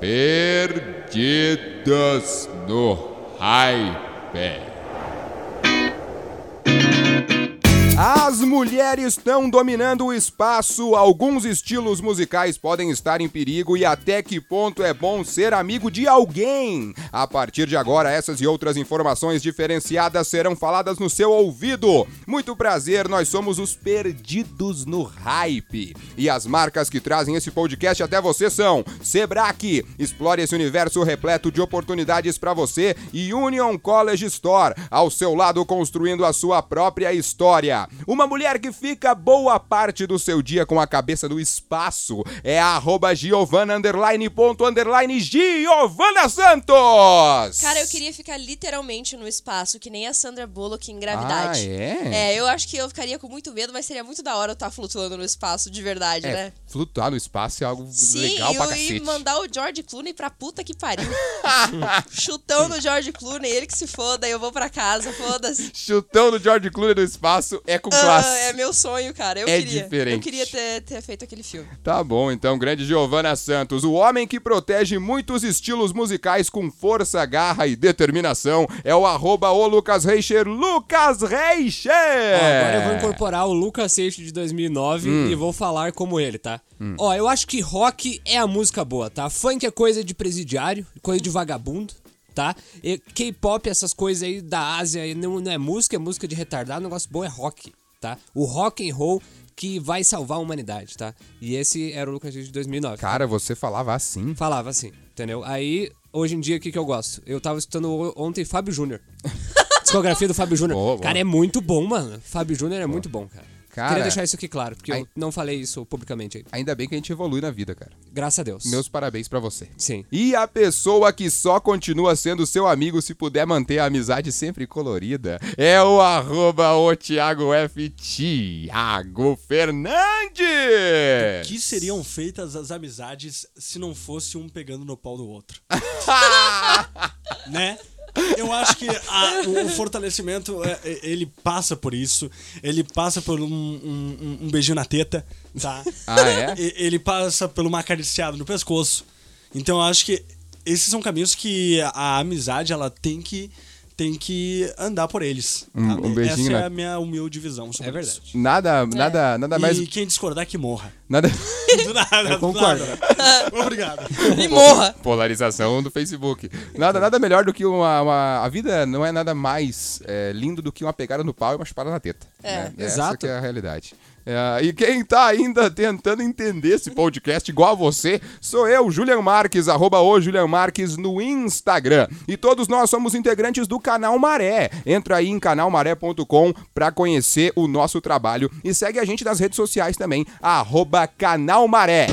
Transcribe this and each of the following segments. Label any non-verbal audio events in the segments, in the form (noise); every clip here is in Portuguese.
Perdidos no Hype. As mulheres estão dominando o espaço, alguns estilos musicais podem estar em perigo e até que ponto é bom ser amigo de alguém? A partir de agora, essas e outras informações diferenciadas serão faladas no seu ouvido. Muito prazer, nós somos os Perdidos no Hype. E as marcas que trazem esse podcast até você são Sebrae, explore esse universo repleto de oportunidades para você e Union College Store, ao seu lado construindo a sua própria história. Uma mulher que fica boa parte do seu dia com a cabeça no espaço é a arroba Giovana underline ponto underline Giovana Santos! Cara, eu queria ficar literalmente no espaço, que nem a Sandra Bullock em Gravidade. Ah, é? É, eu acho que eu ficaria com muito medo, mas seria muito da hora eu estar flutuando no espaço, de verdade, É, né? flutuar no espaço é algo Sim, legal e, pra cacete. e mandar o George Clooney pra puta que pariu. (laughs) Chutão no George Clooney, ele que se foda, eu vou pra casa, foda-se. Chutão do George Clooney no espaço é com classe. é meu sonho, cara. Eu É queria. diferente. Eu queria ter, ter feito aquele filme. Tá bom, então, grande Giovana Santos, o homem que protege muitos estilos musicais com força, garra e determinação é o arroba o Lucas Reicher, Lucas Reicher! Ó, agora eu vou incorporar o Lucas Seixas de 2009 Hum. e vou falar como ele, tá? Ó, eu acho que rock é a música boa, tá? Funk é coisa de presidiário, coisa de vagabundo, tá? E K-pop, essas coisas aí da Ásia, não, não é música, é música de retardado, o negócio bom é rock, tá? O rock and roll que vai salvar a humanidade, tá? E esse era o Lucas de 2009. Cara, você falava assim. Falava assim, entendeu? Aí, hoje em dia, o que, que eu gosto? Eu tava escutando ontem Fábio Júnior. (laughs) Discografia do Fábio Júnior. Boa, boa. Cara, é muito bom, mano. Fábio Júnior é muito bom, cara. Cara, Queria deixar isso aqui claro, porque ai- eu não falei isso publicamente aí. Ainda bem que a gente evolui na vida, cara. Graças a Deus. Meus parabéns pra você. Sim. E a pessoa que só continua sendo seu amigo se puder manter a amizade sempre colorida é o arroba o Thiago F. Thiago Fernandes! que seriam feitas as amizades se não fosse um pegando no pau do outro? (laughs) né? Eu acho que a- o, o fortalecimento, é, é, ele passa por isso. Ele passa por um, um- um- um beijinho na teta, tá? (laughs) Ah, é? E- Ele passa por uma acariciada no pescoço. Então eu acho que esses são caminhos que a amizade, ela tem que, tem que andar por eles. Um- tá? um beijinho Essa é a minha humilde visão sobre É verdade. isso. Nada, nada, nada mais. E quem discordar que morra. Nada. Do (laughs) (laughs) nada, Eu concordo. do (laughs) nada. Obrigado. E morra! Polarização do Facebook. Nada, nada melhor do que uma, uma- A vida não é nada mais é, lindo do que uma pegada no pau e uma chupada na teta. É. né? Essa Exato. que é a realidade. É, e quem tá ainda tentando entender esse podcast igual a você, sou eu, Julian Marques, arroba o Julian Marques no Instagram. E todos nós somos integrantes do Canal Maré. Entra aí em canalmaré.com pra conhecer o nosso trabalho e segue a gente nas redes sociais também, arroba Canal Maré.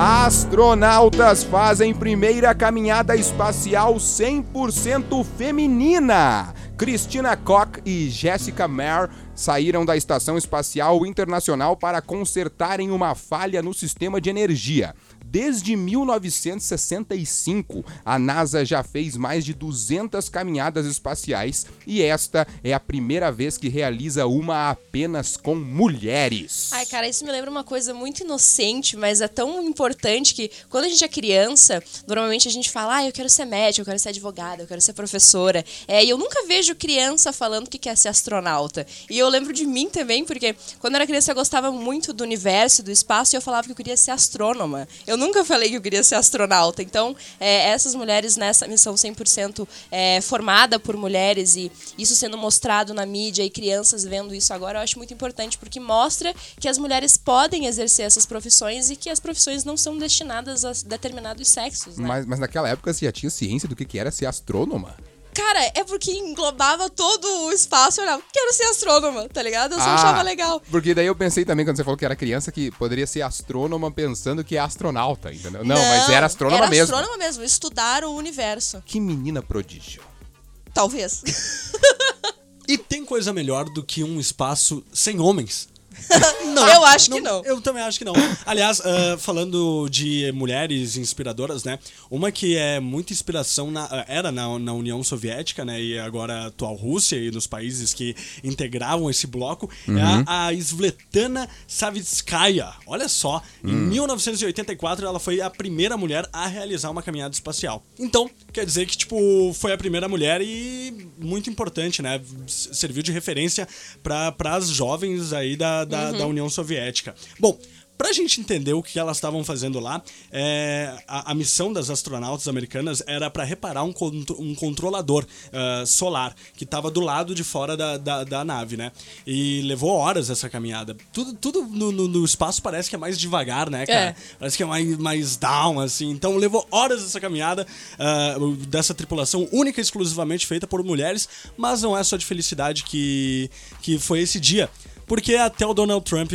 Astronautas fazem primeira caminhada espacial 100% feminina. Cristina Koch e Jessica Mayer saíram da Estação Espacial Internacional para consertarem uma falha no sistema de energia. Desde 1965, a NASA já fez mais de 200 caminhadas espaciais e esta é a primeira vez que realiza uma apenas com mulheres. Ai, cara, isso me lembra uma coisa muito inocente, mas é tão importante que quando a gente é criança, normalmente a gente fala, ah, eu quero ser médico, eu quero ser advogada, eu quero ser professora. É, e eu nunca vejo criança falando que quer ser astronauta. E eu lembro de mim também, porque quando eu era criança eu gostava muito do universo, do espaço, e eu falava que eu queria ser astrônoma. Eu nunca falei que eu queria ser astronauta. Então, é, essas mulheres nessa missão 100% é, formada por mulheres e isso sendo mostrado na mídia e crianças vendo isso agora, eu acho muito importante, porque mostra que as mulheres podem exercer essas profissões e que as profissões não são destinadas a determinados sexos, né? Mas, mas naquela época você já tinha ciência do que, que era ser astrônoma? Cara, é porque englobava todo o espaço e eu olhava, quero ser astrônoma, tá ligado? Eu só Ah, achava legal. Porque daí eu pensei também, quando você falou que era criança, que poderia ser astrônoma pensando que é astronauta, entendeu? Não, mas era astrônoma era mesmo. astrônoma mesmo, estudar o universo. Que menina prodígio. Talvez. (laughs) E tem coisa melhor do que um espaço sem homens. (laughs) eu acho que não. Eu também acho que não. Aliás, ah, falando de mulheres inspiradoras, né? Uma que é muita inspiração na, ah, era na, na União Soviética, né? E agora a atual Rússia e nos países que integravam esse bloco é a, a Svetlana Savitskaya. Olha só, em 1984 ela foi a primeira mulher a realizar uma caminhada espacial. Então, quer dizer que, tipo, foi a primeira mulher e muito importante, né? Serviu de referência para as jovens aí da, da, da União Soviética. Bom, Pra gente entender o que elas estavam fazendo lá, é, a, a missão das astronautas americanas era para reparar um, contro- um controlador ah, solar que estava do lado de fora da, da, da nave, né? E levou horas essa caminhada. Tudo, tudo no, no- no espaço parece que é mais devagar, né, cara? É. Parece que é mais, mais down, assim. Então levou horas essa caminhada ah, dessa tripulação única e exclusivamente feita por mulheres, mas não é só de felicidade que, que foi esse dia. Porque até o Donald Trump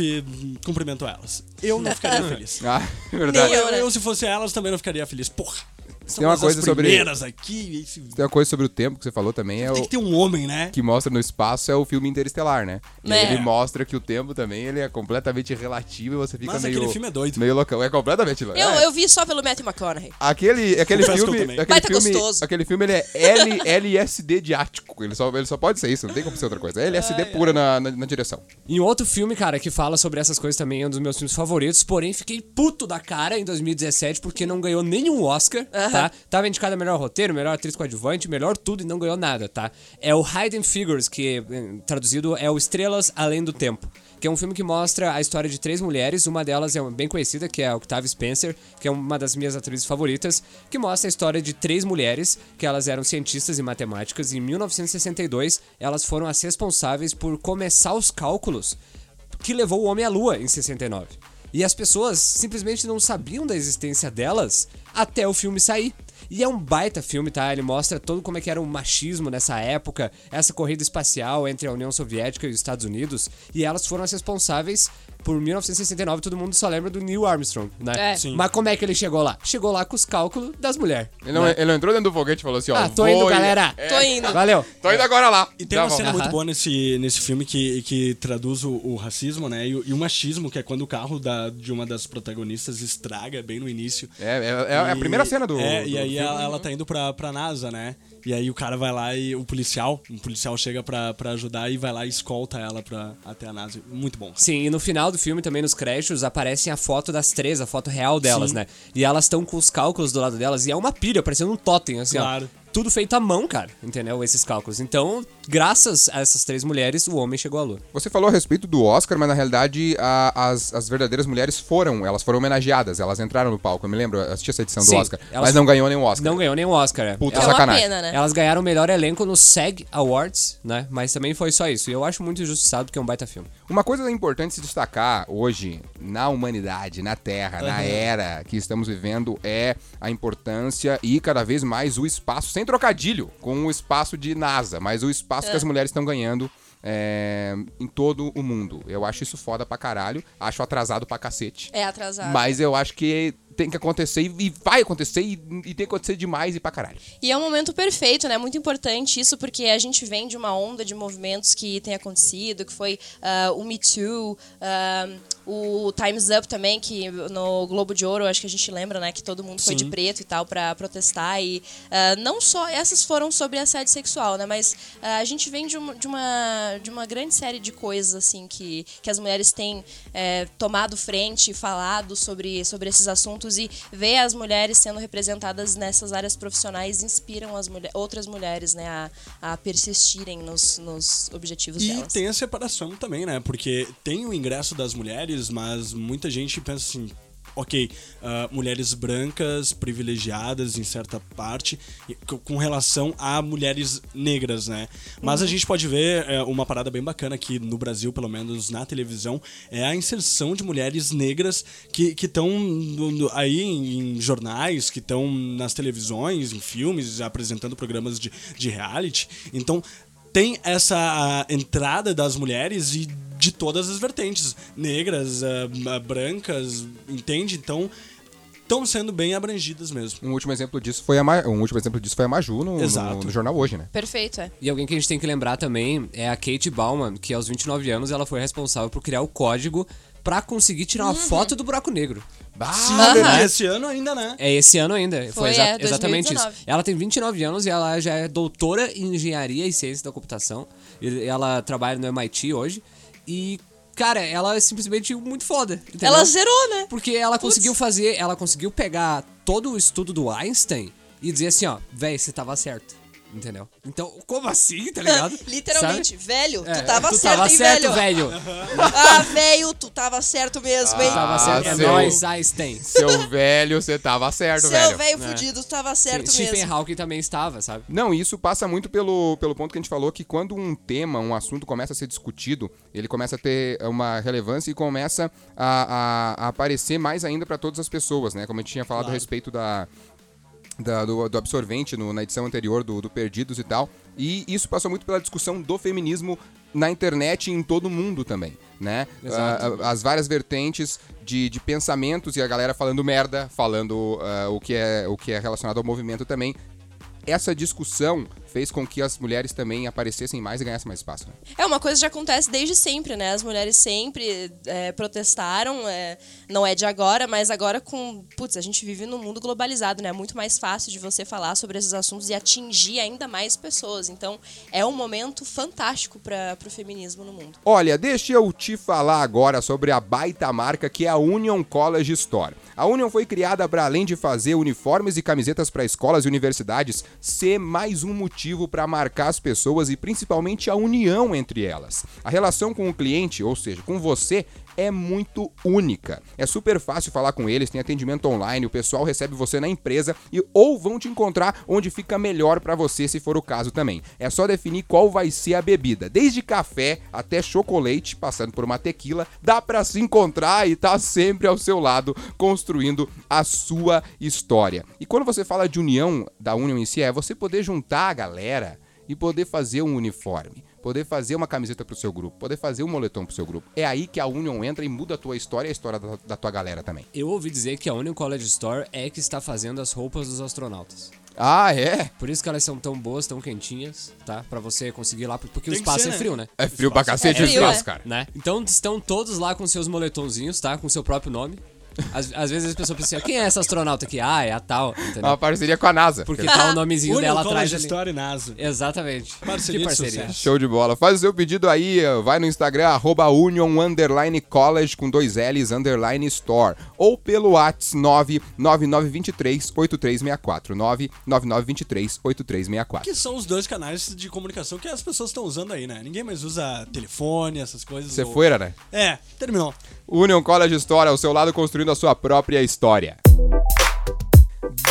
cumprimentou elas. Eu não ficaria (laughs) feliz. Ah, é verdade. Eu, né? eu, se fosse elas, também não ficaria feliz. Porra, Tem uma as coisa sobre- aqui. Esse... Tem uma coisa sobre o tempo que você falou também, é Tem o que ter um homem, né? que mostra no espaço é o filme Interestelar, né? É. ele mostra que o tempo também ele é completamente relativo e você fica Mas meio aquele filme é doido. meio loucão. É completamente louco. Eu, É. eu vi só pelo Matthew McConaughey. Aquele, aquele filme, também. aquele Baita filme, gostoso. aquele filme ele é L, LSD de ático. Ele só, ele só pode ser isso, não tem como ser outra coisa. É LSD pura Na, na, na direção. E outro filme, cara, que fala sobre essas coisas também é um dos meus filmes favoritos, porém fiquei puto da cara em 2017 porque não ganhou nenhum Oscar, tá? Tava indicado a melhor roteiro, melhor atriz coadjuvante, melhor tudo e não ganhou nada, tá? É o Hidden Figures, que eh, traduzido é o Estrelas Além do Tempo. Que é um filme que mostra a história de três mulheres, uma delas é bem conhecida, que é a Octavia Spencer, que é uma das minhas atrizes favoritas, que mostra a história de três mulheres, que elas eram cientistas e matemáticas, e em 1962 elas foram as responsáveis por começar os cálculos que levou o homem à lua em 69. E as pessoas simplesmente não sabiam da existência delas até o filme sair. E é um baita filme, tá? Ele mostra todo como é que era o machismo nessa época, essa corrida espacial entre a União Soviética e os Estados Unidos, e elas foram as responsáveis por 1969, todo mundo só lembra do Neil Armstrong, né? É. Sim. Mas como é que ele chegou lá? Chegou lá com os cálculos das mulheres. Ele não, né? ele não entrou dentro do foguete e falou assim, ó. Ah, tô indo, galera. É, Tô indo. Valeu. tô indo agora lá. E tem Já uma volto. cena muito boa nesse, nesse filme que, que traduz o, o racismo, né? E, o- e o machismo, que é quando o carro da, de uma das protagonistas estraga bem no início. É, é, é a E- primeira cena do. É, do e aí ela, ela tá indo pra, pra NASA, né? E aí o cara vai lá e o policial, um policial chega pra, pra ajudar e vai lá e escolta ela pra, até a NASA. Muito bom. Sim, e no final do filme, também nos créditos, aparecem a foto das três, a foto real delas, Sim. né? E elas estão com os cálculos do lado delas, e é uma pilha, parecendo um totem, assim, Claro. ó. Tudo feito à mão, cara, entendeu? Esses cálculos. Então, graças a essas três mulheres, o homem chegou à lua. Você falou a respeito do Oscar, mas na realidade a- as, as verdadeiras mulheres foram, elas foram homenageadas, elas entraram no palco. Eu me lembro, eu assisti essa edição do Sim, Oscar, elas- mas não ganhou nenhum Oscar. Não ganhou nenhum Oscar, é. Puta É sacanagem. pena, né? Elas ganharam o melhor elenco no SEG Awards, né? Mas também foi só isso. E eu acho muito injustiçado porque é um baita filme. Uma coisa importante se destacar hoje na humanidade, na Terra, na era que estamos vivendo é a importância e cada vez mais o espaço, sem trocadilho com o espaço de NASA, mas o espaço que as mulheres estão ganhando é, em todo o mundo. Eu acho isso foda pra caralho, acho atrasado pra cacete. É atrasado. Mas eu acho que tem que acontecer e e vai acontecer e, e tem que acontecer demais e pra caralho. E é um momento perfeito, né? Muito importante isso, porque a gente vem de uma onda de movimentos que tem acontecido, que foi ah, o Me Too, ah, o Time's Up também, que no Globo de Ouro, acho que a gente lembra, né? Que todo mundo foi de preto e tal pra protestar. E ah, não só essas foram sobre assédio sexual, né? Mas a gente vem de uma, de, uma, de uma grande série de coisas, assim, que, que as mulheres têm eh, tomado frente e falado sobre, sobre esses assuntos e ver as mulheres sendo representadas nessas áreas profissionais inspiram as mulher, outras mulheres, né, a, a persistirem nos, nos objetivos E delas. tem a separação também, né? Porque tem o ingresso das mulheres, mas muita gente pensa assim. Ok, ah, mulheres brancas, privilegiadas em certa parte, co- com relação a mulheres negras, né? Mas Uhum. a gente pode ver é, uma parada bem bacana aqui no Brasil, pelo menos na televisão, é a inserção de mulheres negras que estão aí em, em jornais, que estão nas televisões, em filmes, apresentando programas de, de reality. Então, tem essa ah, entrada das mulheres e de todas as vertentes, negras, ah, ah, brancas, entende? Então estão sendo bem abrangidas mesmo. Um último exemplo disso foi a, Ma... um último exemplo disso foi a Maju no, no, no jornal hoje, né? Perfeito, é. E alguém que a gente tem que lembrar também é a Kate Bauman, que aos 29 anos ela foi responsável por criar o código pra conseguir tirar uma foto do buraco negro. Sim, Aham. esse ano ainda, né? É esse ano ainda. Foi, Foi, exa- é, exatamente 2019. isso. Ela tem 29 anos e ela já é doutora em engenharia e ciência da computação. E Ela trabalha no MIT hoje. E, cara, ela é simplesmente muito foda. entendeu? Ela zerou, né? Porque ela conseguiu fazer, ela conseguiu pegar todo o estudo do Einstein e dizer assim, ó, véi, você tava certo. Entendeu? Então, como assim, tá ligado? (laughs) Literalmente, Sabe? velho, É, tu tava tu certo, tava hein, certo, velho? velho. (laughs) Ah, velho, tu tava certo mesmo, hein? Tava certo. É seu- nóis, Einstein. Seu velho, você tava certo, Seu velho. velho É. fudido, tu tava certo Stephen mesmo. Hawking também estava, sabe? Não, isso passa muito pelo, pelo ponto que a gente falou, que quando um tema, um assunto começa a ser discutido, ele começa a ter uma relevância e começa a, a- a aparecer mais ainda para todas as pessoas, né? Como a gente tinha falado a respeito da, da- do, do absorvente no- na edição anterior do, do Perdidos e tal. E isso passou muito pela discussão do feminismo na internet e em todo o mundo também, né? Ah, as várias vertentes de, de pensamentos e a galera falando merda, falando ah, o, que é, o que é relacionado ao movimento também. Essa discussão fez com que as mulheres também aparecessem mais e ganhassem mais espaço. Né? É uma coisa que já acontece desde sempre, né? As mulheres sempre é, protestaram, é, não é de agora, mas agora com. Putz, a gente vive num mundo globalizado, né? É muito mais fácil de você falar sobre esses assuntos e atingir ainda mais pessoas. Então, é um momento fantástico para o feminismo no mundo. Olha, deixa eu te falar agora sobre a baita marca que é a Union College Store. A Union foi criada para além de fazer uniformes e camisetas para escolas e universidades, ser mais um motivo para marcar as pessoas e principalmente a união entre elas. A relação com o cliente, ou seja, com você, é muito única. É super fácil falar com eles, tem atendimento online, o pessoal recebe você na empresa e ou vão te encontrar onde fica melhor para você, se for o caso também. É só definir qual vai ser a bebida, desde café até chocolate, passando por uma tequila, dá para se encontrar e tá sempre ao seu lado construindo a sua história. E quando você fala de união da União em si, é você poder juntar a galera e poder fazer um uniforme, poder fazer uma camiseta pro seu grupo, poder fazer um moletom pro seu grupo. É aí que a Union entra e muda a tua história e a história da, da tua galera também. Eu ouvi dizer que a Union College Store é que está fazendo as roupas dos astronautas. Ah, é? Por isso que elas são tão boas, tão quentinhas, tá? Pra você conseguir ir lá, porque o Tem que espaço ser, é né? frio, né? É frio pra cacete É o frio, espaço, é. cara. né? Então estão todos lá com seus moletonzinhos, tá? Com seu próprio nome. Às, às vezes as pessoas pensam, quem é essa astronauta aqui? Ah, é a tal, É entendeu? uma parceria com a NASA. Porque tá o nomezinho Union dela College atrás ali. Story NASA. Exatamente. Parceria que parceria. Show de bola. Faz o seu pedido aí, vai no Instagram, arroba Union Underline College com dois L's, Underline Store. Ou pelo Whats 99923-8364. 99923-8364. Que são os dois canais de comunicação que as pessoas estão usando aí, né? Ninguém mais usa telefone, essas coisas. Você ou- foi, né? É, terminou. Union College Store ao seu lado construindo a sua própria história.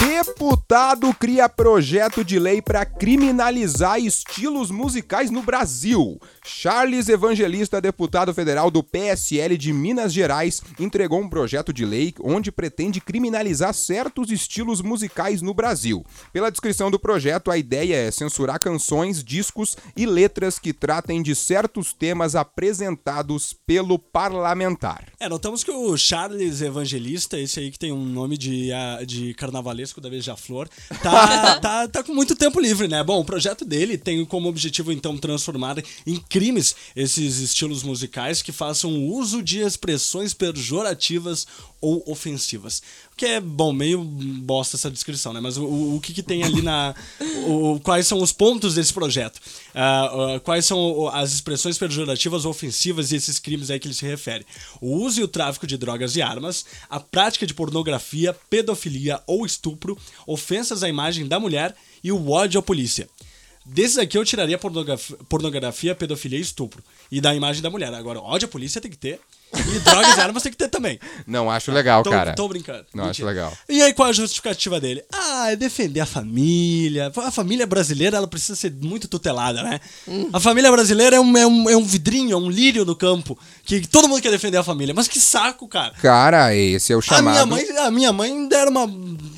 Deputado cria projeto de lei para criminalizar estilos musicais no Brasil. Charles Evangelista, deputado federal do PSL de Minas Gerais, entregou um projeto de lei onde pretende criminalizar certos estilos musicais no Brasil. Pela descrição do projeto, a ideia é censurar canções, discos e letras que tratem de certos temas apresentados pelo parlamentar. É, notamos que o Charles Evangelista, esse aí que tem um nome de, ah, de carnavalesco da Beija-Flor, tá, (laughs) tá, tá com muito tempo livre, né? Bom, o projeto dele tem como objetivo, então, transformar em crimes esses estilos musicais que façam uso de expressões pejorativas ou ofensivas. O que é, bom, meio bosta essa descrição, né? Mas o, o que, que tem ali na. o- quais são os pontos desse projeto? Ah, ah, quais são o- as expressões pejorativas ou ofensivas e esses crimes aí que ele se refere? O uso e o tráfico de drogas e armas, a prática de pornografia, pedofilia ou estupro, ofensas à imagem da mulher e o ódio à polícia. Desses aqui eu tiraria pornografia, pornografia, pedofilia e estupro. E da imagem da mulher. Agora, ódio à polícia tem que ter. (laughs) E drogas e armas tem que ter também. Não acho legal, Tô, cara. tô brincando. Não, acho legal. E aí, qual a justificativa dele? Ah, é defender a família. A família brasileira, ela precisa ser muito tutelada, né? A família brasileira é um, é, um, é um vidrinho, é um lírio no campo. Que todo mundo quer defender a família. Mas que saco, cara. Cara, esse é o A chamado. minha mãe, a minha mãe era uma.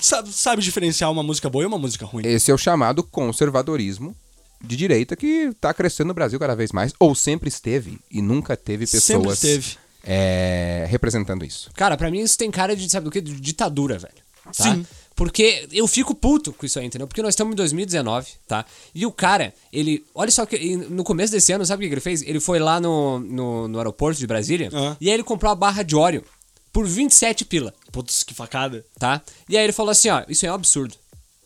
Sabe, sabe diferenciar uma música boa e uma música ruim. Esse é o chamado conservadorismo de direita que tá crescendo no Brasil cada vez mais. Ou sempre esteve e nunca teve Sempre pessoas esteve. É, representando isso. Cara, pra mim isso tem cara de, sabe o quê? De ditadura, velho. Tá? Sim. Porque eu fico puto com isso aí, entendeu? Porque nós estamos em 2019, tá? E o cara, ele. Olha só que no começo desse ano, sabe o que ele fez? Ele foi lá no, no, no aeroporto de Brasília Ah. e aí ele comprou a barra de óleo por 27 pila, Putz, que facada. tá? E aí ele falou assim: ó, isso é um absurdo.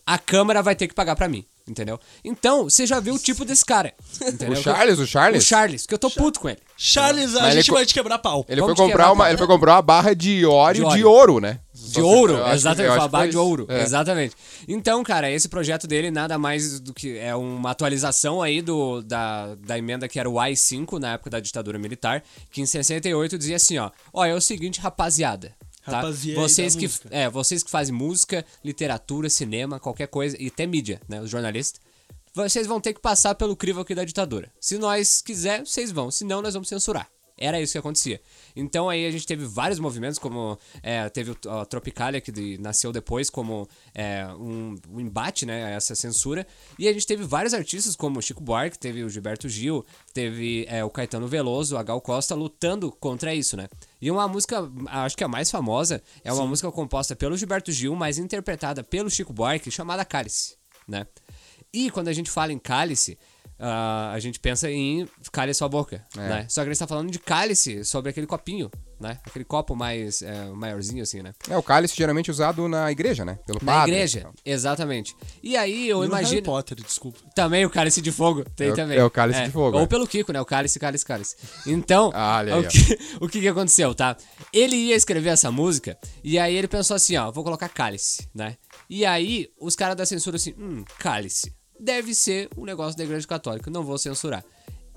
A Câmara vai ter que pagar pra mim, entendeu? Então, você já viu o tipo desse cara. Entendeu? O Charles, o Charles? O Charles, que eu tô puto com ele. Charles, a Mas ele gente co- vai te quebrar pau. Ele Vamos foi te comprar quebrar, uma, cara. ele foi comprar uma barra de óleo De de, óleo. ouro, né? De ouro, exatamente, uma barra de ouro, É. exatamente. Então, cara, esse projeto dele nada mais do que é uma atualização aí do, da, da emenda que era o AI-5 na época da ditadura militar, que em 68 dizia assim, ó, ó, é o seguinte, rapaziada, tá? Rapaziada vocês que música. é, vocês que fazem música, literatura, cinema, qualquer coisa e até mídia, né, os jornalistas, vocês vão ter que passar pelo crivo aqui da ditadura. Se nós quiser, vocês vão, se não nós vamos censurar. Era isso que acontecia. Então aí a gente teve vários movimentos, como é, teve o a Tropicália, que de- nasceu depois como é, um, um embate né, a essa censura. E a gente teve vários artistas, como o Chico Buarque, teve o Gilberto Gil, teve é, o Caetano Veloso, a Gal Costa, lutando contra isso, né? E uma música, acho que a mais famosa, é uma música composta pelo Gilberto Gil, mas interpretada pelo Chico Buarque, chamada Cálice, né? E quando a gente fala em cálice, ah, a gente pensa em calhe sua boca, né? Só que ele está falando de cálice sobre aquele copinho, né? Aquele copo mais é, maiorzinho assim, né? É o cálice geralmente usado na igreja, né? Pelo Na padre. igreja, exatamente. E aí eu E no Harry imagino Potter, desculpa. também o cálice de fogo, tem É também. é o cálice de fogo, Ou é. pelo Kiko, né? O cálice, cálice, cálice. Então, (laughs) Ah, o, que, o que que aconteceu, tá? Ele ia escrever essa música e aí ele pensou assim, ó, vou colocar cálice, né? E aí os caras da censura assim, hum, cálice. Deve ser um negócio da igreja católica, não vou censurar.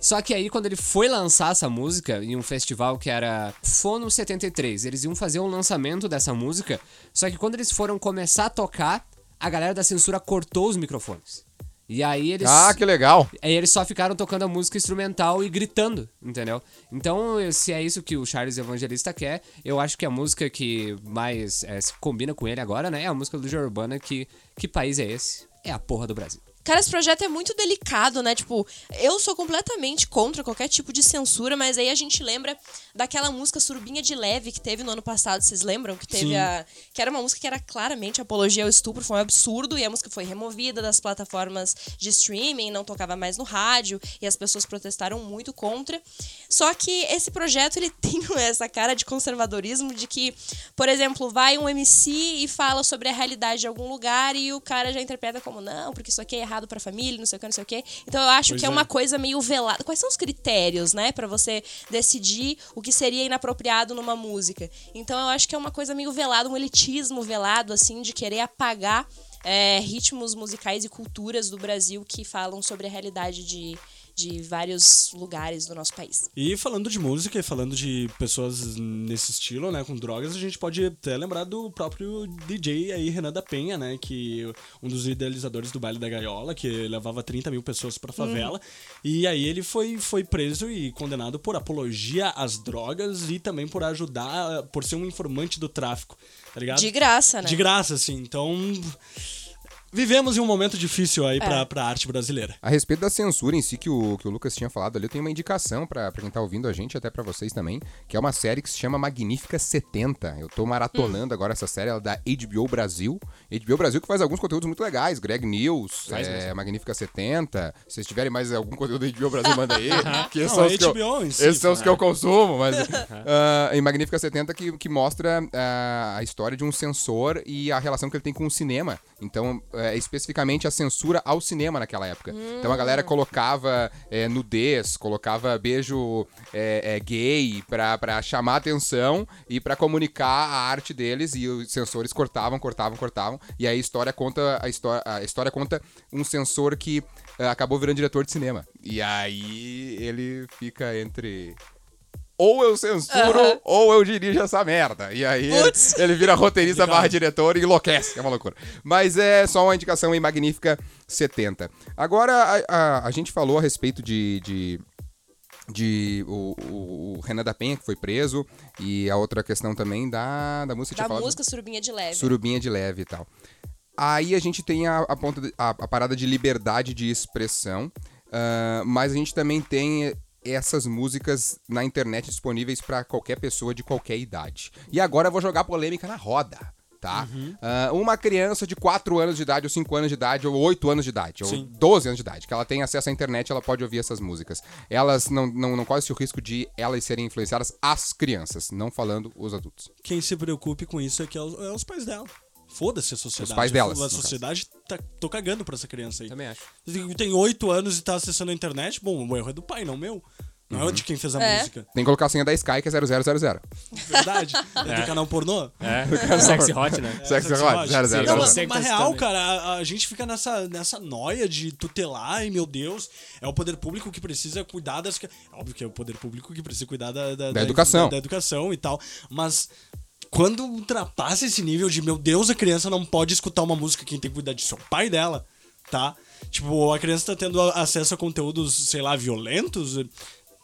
Só que aí, quando ele foi lançar essa música em um festival que era Fono 73, eles iam fazer um lançamento dessa música, só que quando eles foram começar a tocar, a galera da censura cortou os microfones. E aí eles. Ah, que legal. Aí eles só ficaram tocando a música instrumental e gritando, entendeu? Então, se é isso que o Charles Evangelista quer, eu acho que a música que mais é, se combina com ele agora, né? É a música do Legião Urbana, que que país é esse? É a porra do Brasil. Cara, esse projeto é muito delicado, né? Tipo, eu sou completamente contra qualquer tipo de censura, mas aí a gente lembra daquela música Surubinha de Leve que teve no ano passado, vocês lembram? Que teve Sim. a. Que era uma música que era claramente apologia ao estupro, foi um absurdo, e a música foi removida das plataformas de streaming, não tocava mais no rádio, e as pessoas protestaram muito contra. Só que esse projeto ele (laughs) tem essa cara de conservadorismo de que, por exemplo, vai um MC e fala sobre a realidade de algum lugar e o cara já interpreta como não, porque isso aqui é errado pra família, não sei o que, não sei o que. Então eu acho Pois que é é. uma coisa meio velada. Quais são os critérios, né, Pra você decidir o que seria inapropriado numa música? Então eu acho que é uma coisa meio velada, um elitismo velado assim de querer apagar é, ritmos musicais e culturas do Brasil que falam sobre a realidade de de vários lugares do nosso país. E falando de música e falando de pessoas nesse estilo, né, com drogas, a gente pode até lembrar do próprio DJ aí, Renan da Penha, né, que um dos idealizadores do Baile da Gaiola, que levava 30 mil pessoas pra favela. E aí ele foi, foi preso e condenado por apologia às drogas e também por ajudar, por ser um informante do tráfico, tá ligado? De graça, né? De graça, assim. Então, vivemos em um momento difícil aí É. pra, pra arte brasileira. A respeito da censura em si que o, que o Lucas tinha falado ali, eu tenho uma indicação pra pra quem tá ouvindo a gente, até pra vocês também, que é uma série que se chama Magnífica 70. Eu tô maratonando agora essa série, ela é da HBO Brasil. HBO Brasil que faz alguns conteúdos muito legais, Greg News, é. Magnífica 70. Se vocês tiverem mais algum conteúdo da HBO Brasil, manda aí. (laughs) que esses Não, são a os que eu- si, esses são os que eu consumo, mas (laughs) ah, em Magnífica 70 que, que mostra ah, a história de um censor e a relação que ele tem com o cinema. Então, é, especificamente a censura ao cinema naquela época. Então a galera colocava é, nudez, colocava beijo é, é, gay pra, pra chamar atenção e pra comunicar a arte deles e os censores cortavam, cortavam, cortavam. E aí a história conta a história, a história conta um censor que ah, acabou virando diretor de cinema. E aí ele fica entre ou eu censuro, ou eu dirijo essa merda. E aí ele, ele vira roteirista barra diretor e enlouquece. É uma loucura. Mas é só uma indicação em Magnífica 70. Agora, a, a- a gente falou a respeito de... de de o, o- o Renan da Penha, que foi preso, e a outra questão também da, da música. Da falado- música Surubinha de Leve. Surubinha de leve e tal. Aí a gente tem a, a ponta de- a, a parada de liberdade de expressão, ah, mas a gente também tem essas músicas na internet disponíveis pra qualquer pessoa de qualquer idade. E agora eu vou jogar polêmica na roda. tá? Uhum. Ah, uma criança de 4 anos de idade, ou 5 anos de idade, ou 8 anos de idade, ou Sim. 12 anos de idade, que ela tem acesso à internet, ela pode ouvir essas músicas. Elas não, não, não corre o risco de elas serem influenciadas as crianças, não falando os adultos. Quem se preocupe com isso é que é os, é os pais dela. Foda-se a sociedade. Os pais delas, A sociedade tá, tô cagando pra essa criança aí. Também acho. Tem oito anos e tá acessando a internet, bom, o erro é do pai, não meu. Não Uhum. é de quem fez a É. música. Tem que colocar a senha da Sky, que é 0000. Verdade. (laughs) É do canal pornô. É, sexy hot, né? Sexy Sexy Hot, Hot. 0000. Não, mas, mas real, cara, a, a gente fica nessa, nessa noia de tutelar, e meu Deus, é o poder público que precisa cuidar das. Óbvio que é o poder público que precisa cuidar da, da, educação. Da, da educação e tal. Mas quando ultrapassa esse nível de, meu Deus, a criança não pode escutar uma música, quem tem que cuidar disso é o pai dela, tá? Tipo, a criança tá tendo acesso a conteúdos, sei lá, violentos,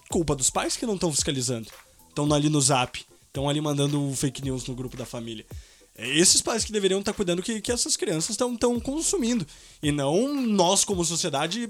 culpa dos pais que não estão fiscalizando. Estão ali no zap, estão ali mandando fake news no grupo da família. É esses pais que deveriam estar cuidando que, que essas crianças estão consumindo. E não nós, como sociedade,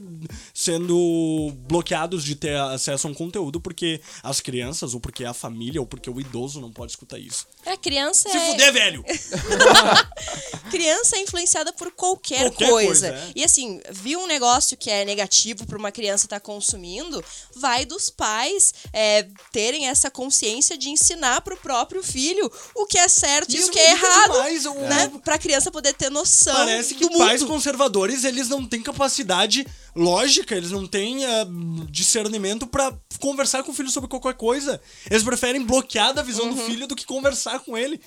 sendo bloqueados de ter acesso a um conteúdo porque as crianças, ou porque a família, ou porque o idoso não pode escutar isso. A criança Se é. fuder, velho! (laughs) Criança é influenciada por qualquer, Qualquer coisa. coisa, é. E assim, viu um negócio que é negativo para uma criança estar consumindo, vai dos pais é, terem essa consciência de ensinar pro próprio filho o que é certo Isso e o que é muda errado, demais, o- né? Pra criança poder ter noção Parece que pais mundo. conservadores, eles não têm capacidade lógica, eles não têm ah, discernimento pra conversar com o filho sobre qualquer coisa. Eles preferem bloquear da visão Uhum. do filho do que conversar com ele.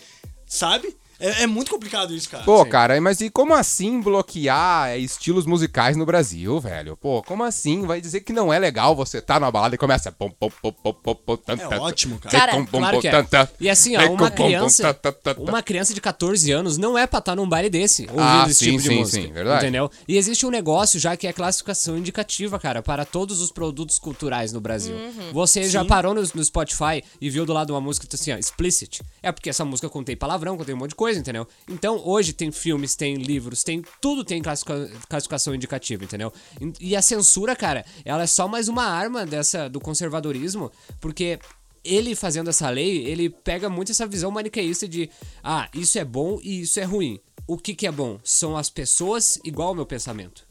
Sabe? É, é muito complicado isso, cara. Pô, cara, mas e como assim bloquear estilos musicais no Brasil, velho? Pô, como assim? Vai dizer que não é legal você tá numa balada e começa. pom, pom, pom, pom, pom, pom, tan, É ótimo, cara. Claro que é. E assim, ó, uma criança, uma criança de 14 anos não é pra estar num baile desse, ouvindo Ah, esse sim, tipo de sim, música. sim, verdade. Entendeu? E existe um negócio já que é classificação indicativa, cara, para todos os produtos culturais no Brasil. Uhum. Você já parou no, no Spotify e viu do lado uma música assim, ó, explicit? É porque essa música contém palavrão, contém um monte de coisa, entendeu? Então, hoje tem filmes, tem livros, tem tudo tem classifica- classificação indicativa, entendeu? E a censura, cara, ela é só mais uma arma dessa do conservadorismo, porque ele fazendo essa lei, ele pega muito essa visão maniqueísta de ah, isso é bom e isso é ruim. O que que é bom? São as pessoas igual ao meu pensamento.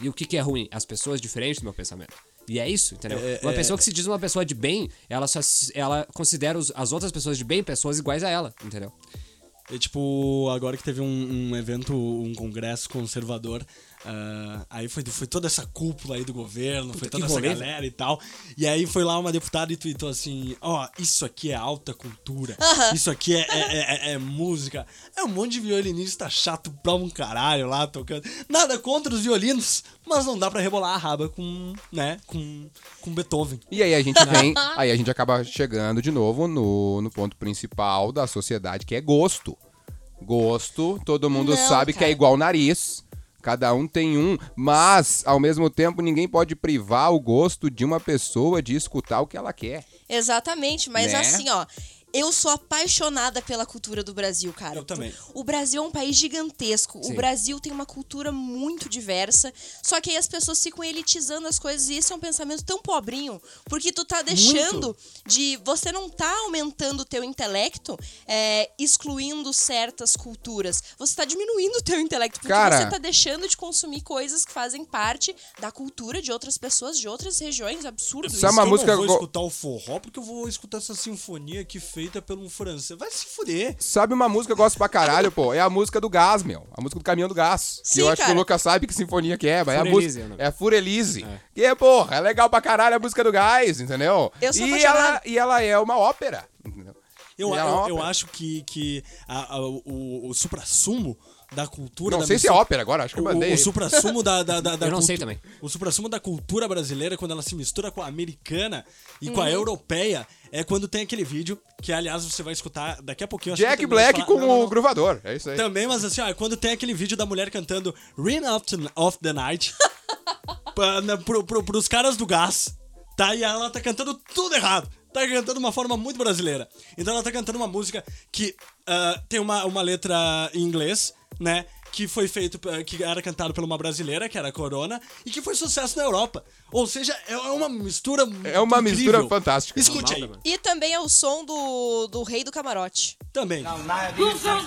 E o que que é ruim? As pessoas diferentes do meu pensamento. E é isso, entendeu? uma pessoa que se diz uma pessoa de bem, ela só ela considera os- as outras pessoas de bem pessoas iguais a ela, entendeu? É tipo, agora que teve um, um evento, um congresso conservador, ah, aí foi, foi toda essa cúpula aí do governo, foi que toda essa rolê, galera e tal. E aí foi lá uma deputada e tweetou assim: Ó, isso aqui é alta cultura, isso aqui é, é, é- é- é música. É um monte de violinista chato pra um caralho lá tocando. Nada contra os violinos, mas não dá pra rebolar a raba com, né, com, com Beethoven. E aí a gente (laughs) vem, aí a gente acaba chegando de novo no, no ponto principal da sociedade, que é gosto. Gosto, todo mundo Não, sabe que é cara. igual nariz. Cada um tem um, mas ao mesmo tempo ninguém pode privar o gosto de uma pessoa de escutar o que ela quer. Exatamente, mas Né? assim, ó. Eu sou apaixonada pela cultura do Brasil, cara. Eu também. O Brasil é um país gigantesco. Sim. O Brasil tem uma cultura muito diversa. Só que aí as pessoas ficam elitizando as coisas e esse é um pensamento tão pobrinho. Porque tu tá deixando de. Você não tá aumentando o teu intelecto é, excluindo certas culturas. Você tá diminuindo o teu intelecto. Porque Cara- você tá deixando de consumir coisas que fazem parte da cultura de outras pessoas, de outras regiões. Absurdo isso. uma eu música não vou escutar o forró porque eu vou escutar essa sinfonia aqui feita por um francês. Vai se fuder. Sabe uma música que eu gosto pra caralho, pô? É a música do gás, meu. A música do caminhão do gás. que Sim, eu acho que cara. o Lucas sabe que sinfonia que é, mas é a Furelise música. é nome. É a Furelise. Que, porra, é legal pra caralho a música do gás, entendeu? Eu sou e ela, e ela é uma ópera. entendeu? Eu, é uma eu, acho que, que a- a- o, o suprassumo da cultura. Não da sei se é ópera agora, acho que eu O, mandei. o suprassumo da, da, da, da (laughs) Eu não sei também. O suprassumo da cultura brasileira, quando ela se mistura com a americana e com Uhum. a europeia, é quando tem aquele vídeo, que aliás você vai escutar daqui a pouquinho. acho que Jack Black falar- com Não, não, o não. gruvador. É isso aí. Também, mas assim, ó, é quando tem aquele vídeo da mulher cantando Rain of the, of the Night (laughs) pra, na, pro, pro, pros caras do gás, tá? E ela tá cantando tudo errado. Tá cantando de uma forma muito brasileira. Então ela tá cantando uma música que ah, tem uma, uma letra em inglês, né? que foi feito, que era cantado por uma brasileira, que era a Corona, e que foi sucesso na Europa. Ou seja, é é uma mistura É uma incrível. mistura fantástica. Escute aí. E também é o som do, do Rei do Camarote. Também. Os seus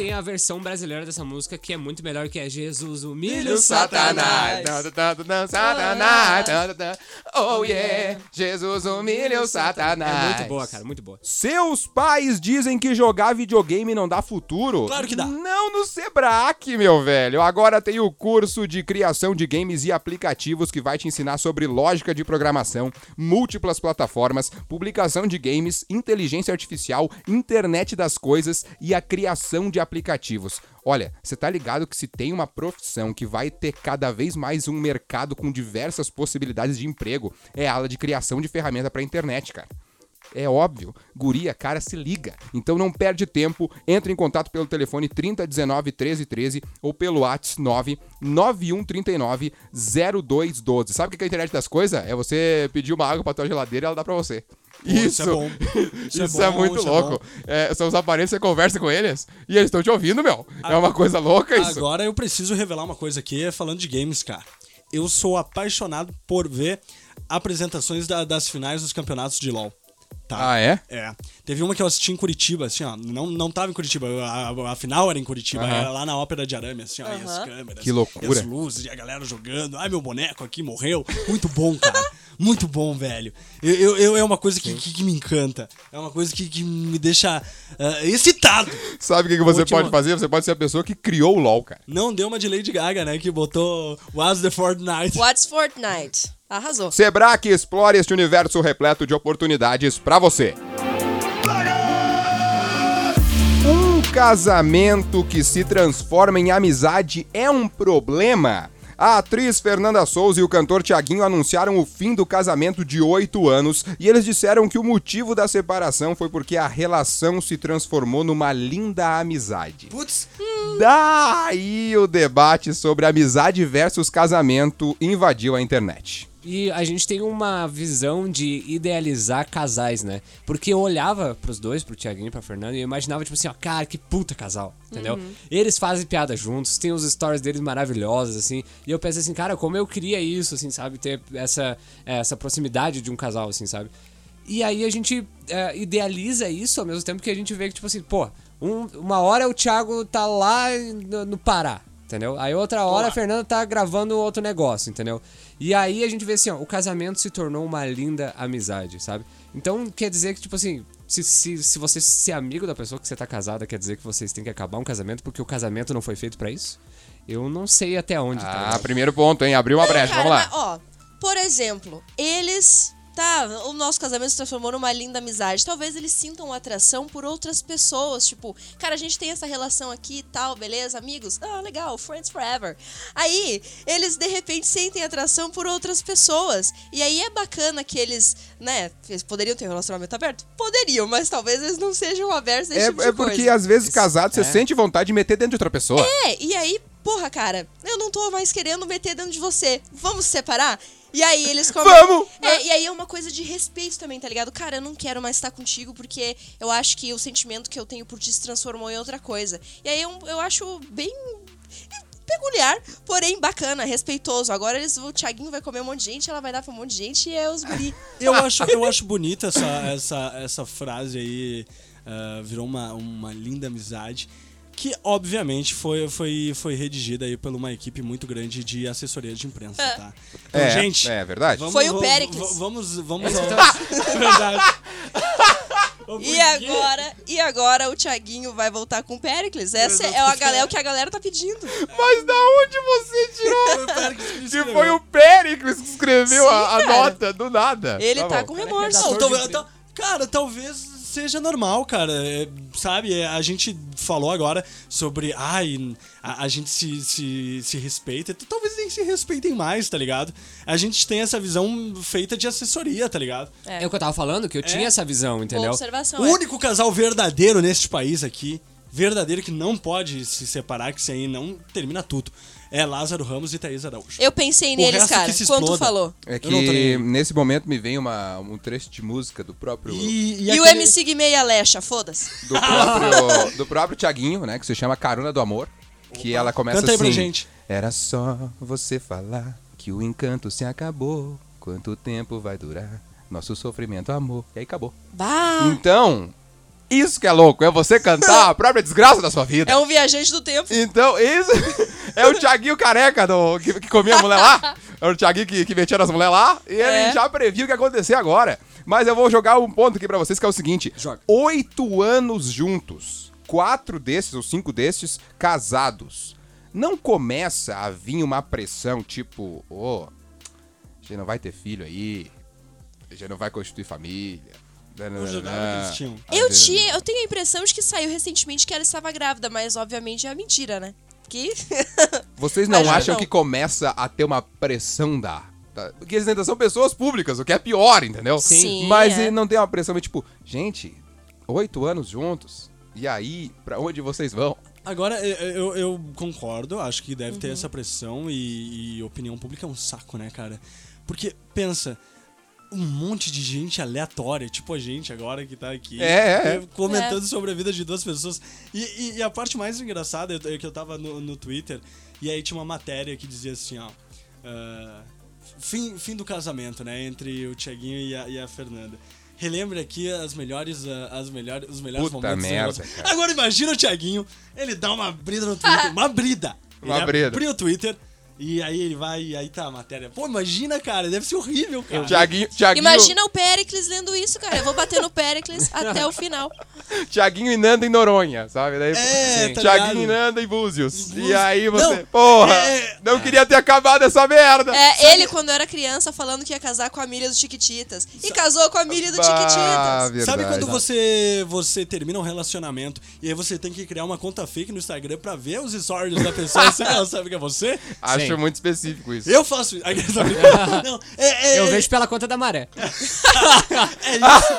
tem a versão brasileira dessa música que é muito melhor, que é Jesus humilha o Satanás. Satanás. Oh yeah. Jesus humilha o Satanás. É muito boa, cara, muito boa. Seus pais dizem que jogar videogame não dá futuro? Claro que dá. Não no Sebrae, meu velho. Agora tem o curso de criação de games e aplicativos que vai te ensinar sobre lógica de programação, múltiplas plataformas, publicação de games, inteligência artificial, internet das coisas e a criação de aplicativos. Olha, você tá ligado que se tem uma profissão que vai ter cada vez mais um mercado com diversas possibilidades de emprego, é a ala de criação de ferramenta para internet, cara. É óbvio, guria, cara, se liga. Então não perde tempo, entre em contato pelo telefone 3019 1313 ou pelo WhatsApp 99139 0212. Sabe o que é a internet das coisas? É você pedir uma água pra tua geladeira e ela dá pra você. isso é bom. Isso, (laughs) Isso é, é bom, muito isso é louco. bom. É, são os aparelhos, você conversa com eles e eles estão te ouvindo, meu. É uma coisa louca isso. Agora eu preciso revelar uma coisa aqui, falando de games, cara. Eu sou apaixonado por ver apresentações da- das finais dos campeonatos de LoL. Tá? Ah, é? É. Teve uma que eu assisti em Curitiba, assim, ó. Não, não tava em Curitiba, a, a- a final era em Curitiba, Aham. era lá na Ópera de Arame, assim, ó. E as câmeras. Que loucura. E as luzes, e a galera jogando. Ai, meu boneco aqui morreu. Muito bom, cara. Muito bom, velho. Eu, eu, eu- é uma coisa que, que, que me encanta. É uma coisa que, que me deixa ah, excitado. Sabe o que, que você Última- pode fazer? Você pode ser a pessoa que criou o LoL, cara. Não deu uma de Lady Gaga, né? Que botou Was the Fortnite. What's Fortnite? Arrasou. Sebrae explore este universo repleto de oportunidades pra você. Um casamento que se transforma em amizade é um problema? A atriz Fernanda Souza e o cantor Tiaguinho anunciaram o fim do casamento de oito anos e eles disseram que o motivo da separação foi porque a relação se transformou numa linda amizade. Putz, Daí o debate sobre amizade versus casamento invadiu a internet. E a gente tem uma visão de idealizar casais, né? Porque eu olhava pros dois, pro Tiaguinho e pra Fernanda, e eu imaginava, tipo assim, ó, cara, que puta casal, entendeu? Eles fazem piada juntos, tem os stories deles maravilhosos, assim, e eu pensei assim, cara, como eu queria isso, assim, sabe? Ter essa, essa proximidade de um casal, assim, sabe? E aí a gente é, idealiza isso ao mesmo tempo que a gente vê que, tipo assim, pô, um- uma hora o Thiago tá lá no, no Pará, entendeu? Aí outra hora a Fernanda tá gravando outro negócio, entendeu? E aí a gente vê assim, ó, o casamento se tornou uma linda amizade, sabe? Então quer dizer que, tipo assim, se, se, se você ser amigo da pessoa que você tá casada, quer dizer que vocês têm que acabar um casamento porque o casamento não foi feito pra isso? Eu não sei até onde, tá Ah, ligado? primeiro ponto, hein? Abriu uma brecha, Cara, vamos lá. mas, ó, por exemplo, eles. Tá, o nosso casamento se transformou numa linda amizade. Talvez eles sintam atração por outras pessoas. Tipo, cara, a gente tem essa relação aqui e tal, beleza? Amigos? Ah, legal, friends forever. Aí, eles de repente sentem atração por outras pessoas. E aí é bacana que eles, né, eles poderiam ter um relacionamento aberto? Poderiam, mas talvez eles não sejam abertos a esse É, tipo de é porque coisa. às vezes casado você sente vontade de meter dentro de outra pessoa. É, e aí, porra, cara, eu não tô mais querendo meter dentro de você. Vamos se separar? E aí eles come- Vamos! É, e aí é uma coisa de respeito também, tá ligado? Cara, eu não quero mais estar contigo porque eu acho que o sentimento que eu tenho por ti se transformou em outra coisa. E aí eu, eu acho bem peculiar, porém bacana, respeitoso. Agora eles, o Thiaguinho vai comer um monte de gente, ela vai dar pra um monte de gente e é os guri. (laughs) eu acho, eu acho bonita essa, essa, essa frase aí. ah, virou uma, uma linda amizade. Que, obviamente, foi, foi, foi redigida aí por uma equipe muito grande de assessoria de imprensa, tá? Então, É, gente. é verdade. Vamos, Foi o vamos- Péricles. Vamos, vamos. É verdade. (laughs) E agora, e agora o Thiaguinho vai voltar com o Péricles. Essa é, a galera, é o que a galera tá pedindo. Mas da onde você tirou? Foi o Péricles que que escreveu. foi o Péricles que escreveu Sim, a, a nota, do nada. Ele tá, bom. com remorso. Não, talvez- tal- cara, talvez seja normal, cara. É, sabe, é, a gente falou agora sobre. Ai, a, a gente se, se, se respeita. Então, Talvez nem se respeitem mais, tá ligado? A gente tem essa visão feita de assessoria, tá ligado? É o que eu tava falando, que eu tinha essa visão, Boa entendeu? observação. O é. único casal verdadeiro neste país aqui verdadeiro que não pode se separar, que isso aí não termina tudo. É Lázaro Ramos e Thaís Araújo. Eu pensei O neles, cara, quando tu falou. É que nesse momento me vem uma, um trecho de música do próprio. E, E, o aquele- MC Guimê e a Lecha, foda-se. do próprio, (laughs) do próprio Tiaguinho, né? Que se chama Carona do Amor. Que ela começa Canta aí assim. pra gente. Era só você falar que o encanto se acabou. Quanto tempo vai durar? Nosso sofrimento, amor. E aí acabou. Bah! Então, isso que é louco, é você cantar a própria desgraça da sua vida. É um viajante do tempo. Então, isso (laughs) é o Thiaguinho careca do, que, que comia a mulher lá. É o Thiaguinho que, que metia nas mulheres lá. E ele É. já previu o que ia acontecer agora. Mas eu vou jogar um ponto aqui pra vocês que é o seguinte: Joga. oito anos juntos, quatro desses ou cinco desses casados. Não começa a vir uma pressão tipo, ô, a gente não vai ter filho aí, a gente não vai constituir família. Eu jurava que eles tinham. Eu tinha, eu tenho a impressão de que saiu recentemente que ela estava grávida, mas obviamente é mentira, né? Que (laughs) Vocês não Mas acham não. que começa a ter uma pressão da. Porque eles ainda são pessoas públicas, o que é pior, entendeu? Sim. Sim, Mas é. eh, não tem uma pressão, mas tipo, gente, oito anos juntos, e aí, pra onde vocês vão? Agora, eu, eu- eu concordo, acho que deve Uhum. ter essa pressão e, e opinião pública é um saco, né, cara? Porque, pensa, um monte de gente aleatória, tipo a gente agora que tá aqui, É, é, é. comentando sobre a vida de duas pessoas. E, e- e a parte mais engraçada é que eu tava no, no Twitter e aí tinha uma matéria que dizia assim, ó. ah, fim, fim do casamento, né, entre o Tiaguinho e a, e a Fernanda. Relembre aqui as melhores, ah, as melhores, os melhores Puta momentos. merda. Agora imagina o Thiaguinho, ele dá uma brida no Twitter, uma brida. Uma ele brida. abriu o Twitter e aí ele vai, e aí tá a matéria. Pô, imagina, cara, deve ser horrível, cara. Tiaguinho, Tiaguinho, imagina o Péricles lendo isso, cara. Eu vou bater no Péricles (laughs) até o final. Tiaguinho e Nanda em Noronha, sabe? Daí, É, Sim. tá Tiaguinho e Nanda em Búzios. Em E aí você, Não, porra, é- não queria ter acabado essa merda. É, ele, quando era criança, falando que ia casar com a Milha dos Chiquititas. E casou com a Milha do Bah, Chiquititas. Sabe verdade. quando você, você termina um relacionamento e aí você tem que criar uma conta fake no Instagram pra ver os stories da pessoa se ela (laughs) sabe que é você? Acho Sim. muito específico isso. Eu faço isso. (laughs) Não, é, é, Eu é- vejo pela conta da maré. (laughs) É isso.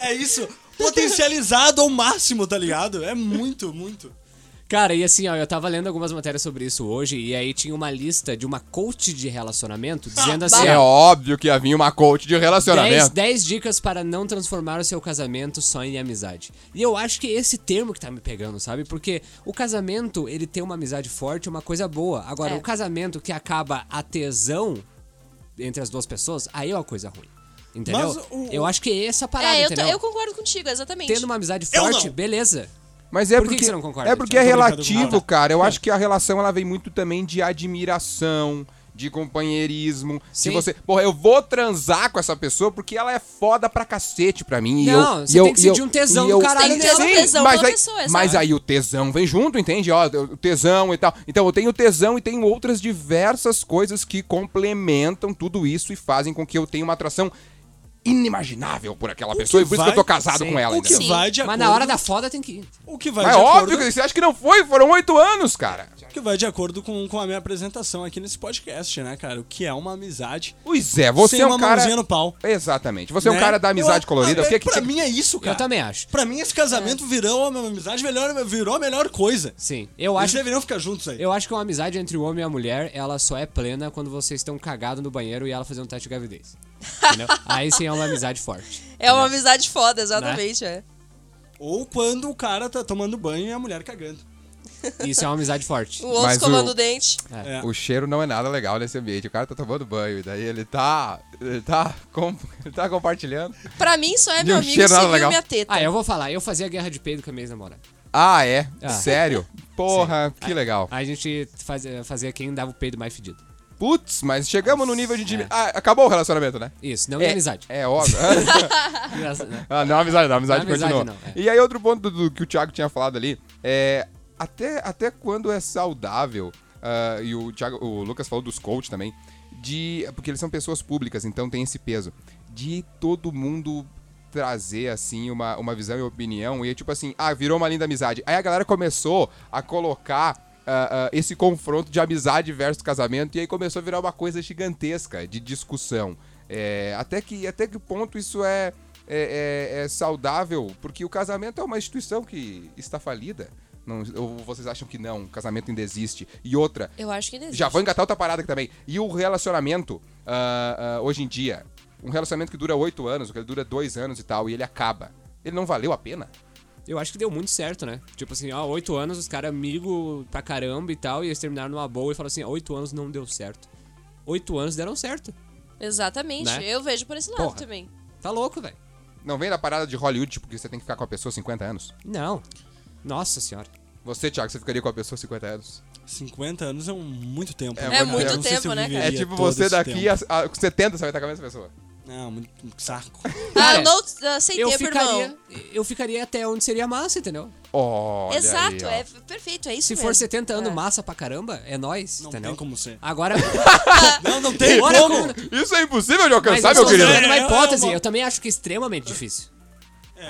(laughs) é isso. Potencializado ao máximo, tá ligado? É muito, muito. Cara, e assim, ó, eu tava lendo algumas matérias sobre isso hoje, e aí tinha uma lista de uma coach de relacionamento (laughs) dizendo assim, É ó, óbvio que ia vir uma coach de 10, relacionamento. 10 dicas para não transformar o seu casamento só em amizade. E eu acho que é esse termo que tá me pegando, sabe? Porque o casamento, ele tem uma amizade forte, é uma coisa boa. Agora, É. o casamento que acaba a tesão entre as duas pessoas, aí é uma coisa ruim. Entendeu? Mas o- Eu acho que é essa parada, É, eu, entendeu? eu concordo contigo, exatamente. Tendo uma amizade forte, beleza. Mas é Por que porque, que você não concorda, é porque é relativo, cara. Eu acho que a relação ela vem muito também de admiração, de companheirismo. Se Sim. você, porra, eu vou transar com essa pessoa porque ela é foda pra cacete pra mim. e Não, eu, você e eu- tem que e sentir eu- um tesão e do eu- caralho Tem que ter um tesão mas pela aí, pessoa, mas aí o tesão vem junto, entende? Ó, o tesão e tal. Então eu tenho tesão e tenho outras diversas coisas que complementam tudo isso e fazem com que eu tenha uma atração inimaginável por aquela pessoa. E por isso que eu tô vai- casado sim. com ela, O que vai de Mas acordo... na hora da foda tem que ir. O que vai Mas de é acordo... óbvio que você acha que não foi? Foram oito anos, cara. O que vai de acordo com, com a minha apresentação aqui nesse podcast, né, cara? O que é uma amizade Pois é, você sem é uma um cara. mãozinha no pau. Exatamente. Você é um né? cara da amizade Eu- colorida. ah, O que, que pra que- mim é isso, cara. Eu também acho. Pra mim, esse casamento virou uma amizade, melhor, virou a melhor coisa. Sim. Eu Eles acho, deveriam ficar juntos aí. eu acho que uma amizade entre o homem e a mulher, ela só é plena quando vocês estão cagados no banheiro e ela fazer um teste de gravidez. Entendeu? Aí sim é uma amizade forte. É uma amizade foda, exatamente. Né? É. Ou quando o cara tá tomando banho e a mulher cagando. Isso é uma amizade forte. O outro Mas escovando o- o dente. É. O cheiro não é nada legal nesse ambiente. O cara tá tomando banho, e daí ele tá. Ele tá, com- ele tá compartilhando. Pra mim, só é meu amigo cheiro se nada viu legal. minha teta. Ah, eu vou falar. Eu fazia guerra de peido com a minha ex-namorada. Ah, é? Ah. Sério? (laughs) Porra, que legal. Aí a gente fazia, fazia quem dava o peido mais fedido. Putz, mas chegamos no nível de. É. Ah, acabou o relacionamento, né? Isso, não é, amizade. É óbvio. (laughs) Né? Ah, não, amizade não, amizade Não, amizade continua. não, é. E aí, outro ponto do, do que o Thiago tinha falado ali, é. Até, até quando é saudável, ah, e o, Thiago, o Lucas falou dos coaches também, de. Porque eles são pessoas públicas, então tem esse peso. De todo mundo trazer, assim, uma, uma visão e opinião, e é tipo assim, ah, virou uma linda amizade. Aí a galera começou a colocar ah, ah, esse confronto de amizade versus casamento, e aí começou a virar uma coisa gigantesca de discussão. É, até, que, até que ponto isso é, é, é- é saudável, porque o casamento é uma instituição que está falida. Não, ou vocês acham que não, o casamento ainda existe. E outra, Eu acho que ele existe. já vou engatar outra parada aqui também. E o relacionamento, ah, hoje em dia, um relacionamento que dura oito anos, que dura dois anos e tal, e ele acaba. Ele não valeu a pena? Eu acho que deu muito certo, né? Tipo assim, ó, oito anos, os caras amigos pra caramba e tal, e eles terminaram numa boa e falaram assim, ó, oito anos não deu certo. Oito anos deram certo. Exatamente. Né? Eu vejo por esse lado Porra. também. Tá louco, velho. Não vem da parada de Hollywood, tipo, que você tem que ficar com a pessoa 50 anos. Não. Nossa senhora. Você, Thiago, você ficaria com a pessoa 50 anos? 50 anos é um muito tempo. É né, muito cara? Sei se tempo, né, viveria É tipo você daqui a, a 70 você vai estar com a mesma pessoa. Não, muito saco. Cara, ah, não, ah, sem Eu ficaria, irmão. eu ficaria até onde seria massa, entendeu? Olha Exato, aí, é perfeito, é isso Se mesmo. for 70 anos É. massa pra caramba, é nóis, Não entendeu? tem como ser. Agora, (laughs) Não, não tem como. como- Isso é impossível de mas alcançar, eu meu querido. dando uma É, é hipótese, uma- eu também acho que é extremamente difícil.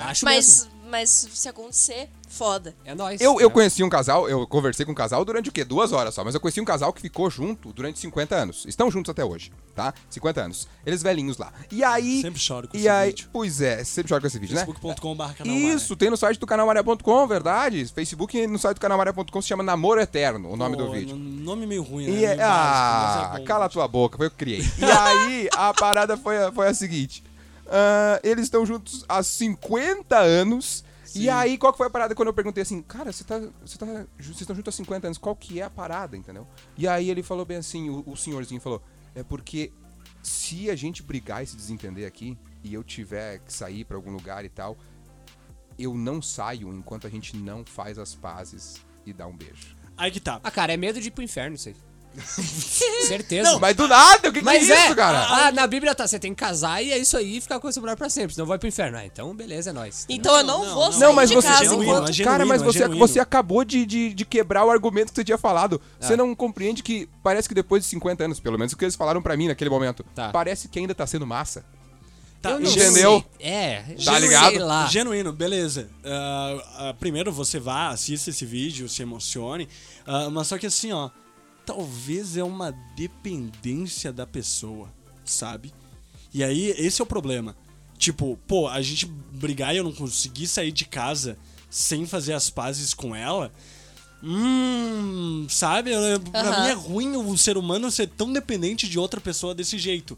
Acho Mas, mesmo. Mas se acontecer, foda. É nóis. Eu, eu entendeu? conheci um casal, eu conversei com um casal durante o quê? Duas horas só, mas eu conheci um casal que ficou junto durante 50 anos. Estão juntos até hoje, tá? 50 anos. Eles velhinhos lá. E aí. Sempre choro com e esse aí, vídeo. Pois é, sempre choro com esse vídeo, né? Facebook.com.br Isso, tem no site do canalmaré.com, verdade. Facebook e no site do canalmaré.com se chama Namoro Eterno, o nome do vídeo. Nome meio ruim, né? E é, Meio básico, mas ah, é bom. cala tua boca, foi eu que criei. E (laughs) aí, a parada foi, a- foi a seguinte: ah, eles estão juntos há 50 anos. E aí, qual que foi a parada quando eu perguntei assim, cara, você tá, você tá, vocês estão juntos há 50 anos, qual que é a parada, entendeu? E aí ele falou bem assim, o, o senhorzinho falou, é porque se a gente brigar e se desentender aqui, e eu tiver que sair pra algum lugar e tal, eu não saio enquanto a gente não faz as pazes e dá um beijo. Aí que tá. Ah, cara, é medo de ir pro inferno isso aí. (laughs) Certeza. Mas do nada, o que, que Mas é é, isso, cara? Ah, na Bíblia tá, você tem que casar e é isso aí ficar com essa mulher pra sempre, senão vai pro inferno. Ah, então beleza, é nóis. Então eu não, não, vou não. sair Não, mas de você. casa genuíno, enquanto... é genuíno, cara, mas é você, você acabou de, de, de quebrar o argumento que você tinha falado. Você não compreende que parece que depois de 50 anos, pelo menos o que eles falaram pra mim naquele momento, Tá. parece que ainda tá sendo massa. Tá, Eu não Entendeu? sei. É, Tá sei ligado? lá. Genuíno, beleza. Ah, ah, primeiro você vá, assista esse vídeo, se emocione. Ah, mas só que assim, ó. Talvez é uma dependência da pessoa, sabe? E aí, esse é o problema. Tipo, pô, a gente brigar e eu não conseguir sair de casa sem fazer as pazes com ela. Hum, sabe? Eu- Pra Aham. mim é ruim o ser humano ser tão dependente de outra pessoa desse jeito.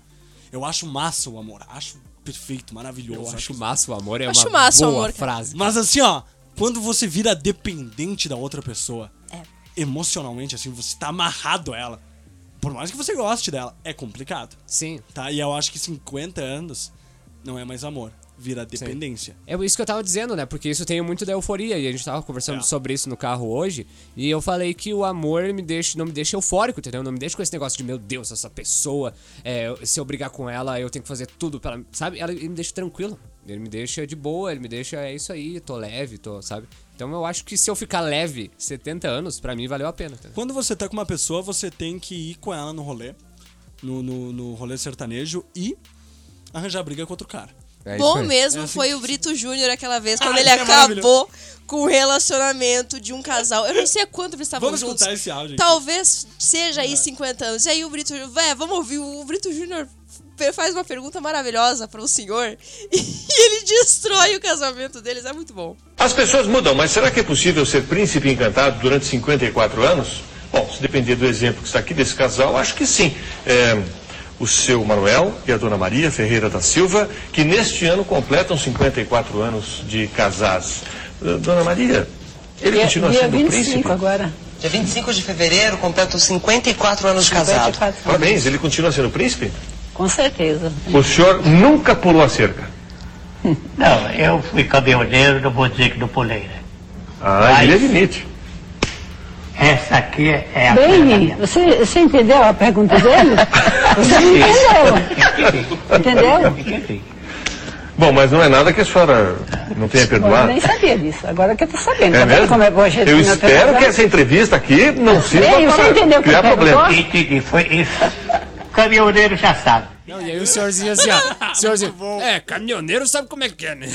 Eu acho massa o amor, acho perfeito, maravilhoso. Eu acho massa o amor, é Acho uma massa o boa amor, frase. Mas assim, ó, quando você vira dependente da outra pessoa, É. emocionalmente, assim, você tá amarrado a ela. Por mais que você goste dela, é complicado, Sim. tá? E eu acho que 50 anos não é mais amor, vira dependência. É isso que eu tava dizendo, né? Porque isso tem muito da euforia. E a gente tava conversando É. sobre isso no carro hoje. E eu falei que o amor me deixa, não me deixa eufórico, entendeu? Não me deixa com esse negócio de, meu Deus, essa pessoa, é, se eu brigar com ela, eu tenho que fazer tudo pra ela. Sabe? Ela, ele me deixa tranquilo. Ele me deixa de boa, ele me deixa, é isso aí, tô leve, tô, sabe? Então eu acho que se eu ficar leve 70 anos, pra mim valeu a pena. entendeu? Quando você tá com uma pessoa, você tem que ir com ela no rolê, no, no, no rolê sertanejo e arranjar briga com outro cara. É Bom mesmo É assim foi que- o Brito Júnior aquela vez, quando Ah, ele é acabou com o relacionamento de um casal. Eu não sei há quanto eles estavam Vamos juntos. escutar esse áudio aqui. Talvez seja aí 50 anos. E aí o Brito Júnior, vamos ouvir, o Brito Júnior faz uma pergunta maravilhosa para o senhor (laughs) e ele destrói o casamento deles. É muito bom. As pessoas mudam, mas será que é possível ser príncipe encantado durante 54 anos? Bom, se depender do exemplo que está aqui desse casal, acho que sim. É, o seu Manuel e a dona Maria Ferreira da Silva, que neste ano completam 54 anos de casados. Eh, Dona Maria, ele continua dia sendo 25 príncipe? agora. Dia 25 de fevereiro, completo 54 anos de casado. 54 anos. Parabéns, ele continua sendo príncipe? Com certeza. O senhor nunca pulou a cerca? (laughs) Não, eu fui caminhoneiro, não vou dizer que não pulei, né? Ah, Mas- ele admite. Essa aqui é a Bem, você, você entendeu a pergunta dele? (laughs) Você não entendeu? Entendeu? Bom, mas não é nada que a senhora não tenha Eu perdoado. nem sabia disso. Agora que eu tô sabendo. É Tá vendo mesmo? como é boa gente Eu espero que essa entrevista aqui não sirva Bem, você para entendeu o que criar eu perguntou? problemas. Entendi, foi isso. Caminhoneiro já sabe. Não, e aí o senhorzinho assim, ó. (laughs) senhorzinho, é, caminhoneiro sabe como é que é, né?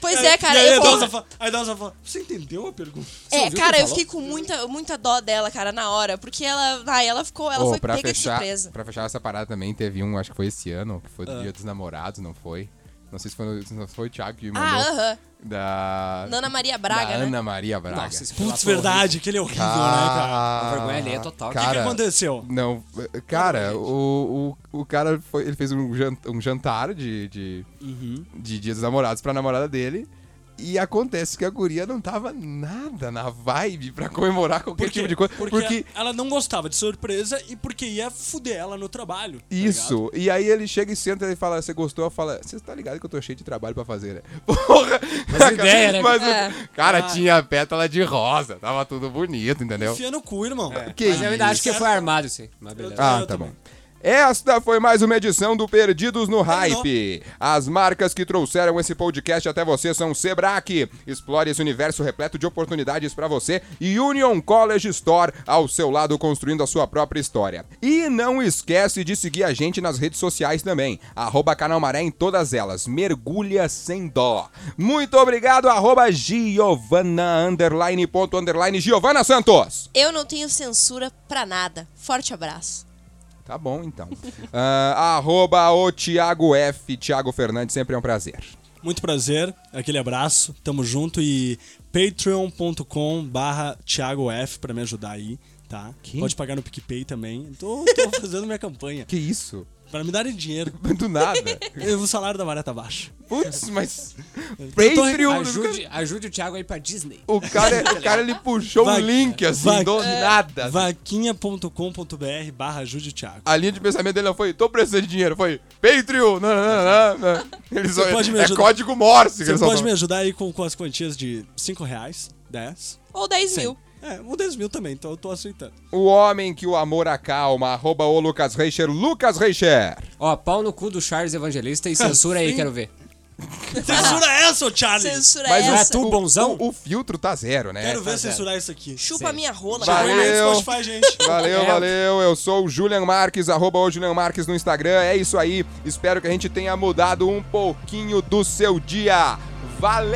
Pois é, cara. e aí, eu a vou- Dalsa fala, aí a Dalsa fala, você entendeu a pergunta? É, ouviu o cara, eu falou? fiquei com muita, muita dó dela, cara, na hora. Porque ela. Ai, ela ficou. Ela Ô, foi pega de fechar, surpresa. pra fechar essa parada também, teve um, acho que foi esse ano, que Ah. foi do Dia dos Namorados, não foi? Não sei se foi, se foi o Thiago que Ah, mandou. aham. Da. Nana Maria Braga, da né? Ana Maria Braga. Nossa, esse Putz, relato é verdade, aquele é horrível, né, cara? A vergonha ali é total. O que, que aconteceu? Não, cara, o, o, o cara foi, ele fez um jan- um jantar de, de, Uhum. de Dia dos Namorados pra namorada dele. E acontece que a guria não tava nada na vibe pra comemorar qualquer tipo de coisa. Porque, Porque, ela não gostava de surpresa e porque ia fuder ela no trabalho. tá isso. e aí ele chega e senta e fala: Você gostou? Fala: Você tá ligado que eu tô cheio de trabalho pra fazer, né? (laughs) Porra! Mas ideia, né? Mas, É. Cara, Ah. tinha pétala de rosa. Tava tudo bonito, entendeu? Enfia no cu, irmão. Que Mas eu ainda acho que isso? foi armado, sim. Mas beleza. Ah, tá bom. Esta foi mais uma edição do Perdidos no Hype. As marcas que trouxeram esse podcast até você são Sebrae. Explore esse universo repleto de oportunidades para você e Union College Store ao seu lado construindo a sua própria história. E não esquece de seguir a gente nas redes sociais também. Arroba Canal Maré em todas elas. Mergulha sem dó. Muito obrigado, arroba Giovana underline ponto underline Giovana Santos. Eu não tenho censura pra nada. Forte abraço. Tá bom, então. (laughs) Ah, arroba o Thiago F. Thiago Fernandes, sempre é um prazer. Muito prazer, aquele abraço, tamo junto e patreon.com barra Thiago F pra me ajudar aí, tá? Que? Pode pagar no PicPay também. Tô, tô (laughs) fazendo minha campanha. Que isso? Pra me darem dinheiro. (laughs) Do nada. E O salário da Maré tá baixo. Putz, mas. Patreon. Ajude, ajude o Thiago aí pra Disney. O cara, o cara ele puxou Va- um link assim, va- do nada. Vaquinha.com.br barra ajude o Thiago. A linha de pensamento dele não foi, tô precisando de dinheiro, foi Patreon. Não, não, não, não. Ele só, pode me é ajudar? código Morse que Você eles pode me ajudar aí com, com as quantias de 5 reais, 10, Ou 10 100. mil. É, um 10 mil também, então eu tô aceitando. O homem que o amor acalma, arroba o Lucas Reicher, Lucas Reicher. Ó, pau no cu do Charles Evangelista e censura aí, quero ver. (laughs) Censura essa, ô Charlie! Censura Mas essa. é tu, o, bonzão? O, o filtro tá zero, né? Quero ver tá censurar isso aqui. Chupa minha rola. Valeu. Spotify, gente. (laughs) Valeu, É. valeu. Eu sou o Julian Marques, arroba o Julian Marques no Instagram. É isso aí. Espero que a gente tenha mudado um pouquinho do seu dia. Valeu!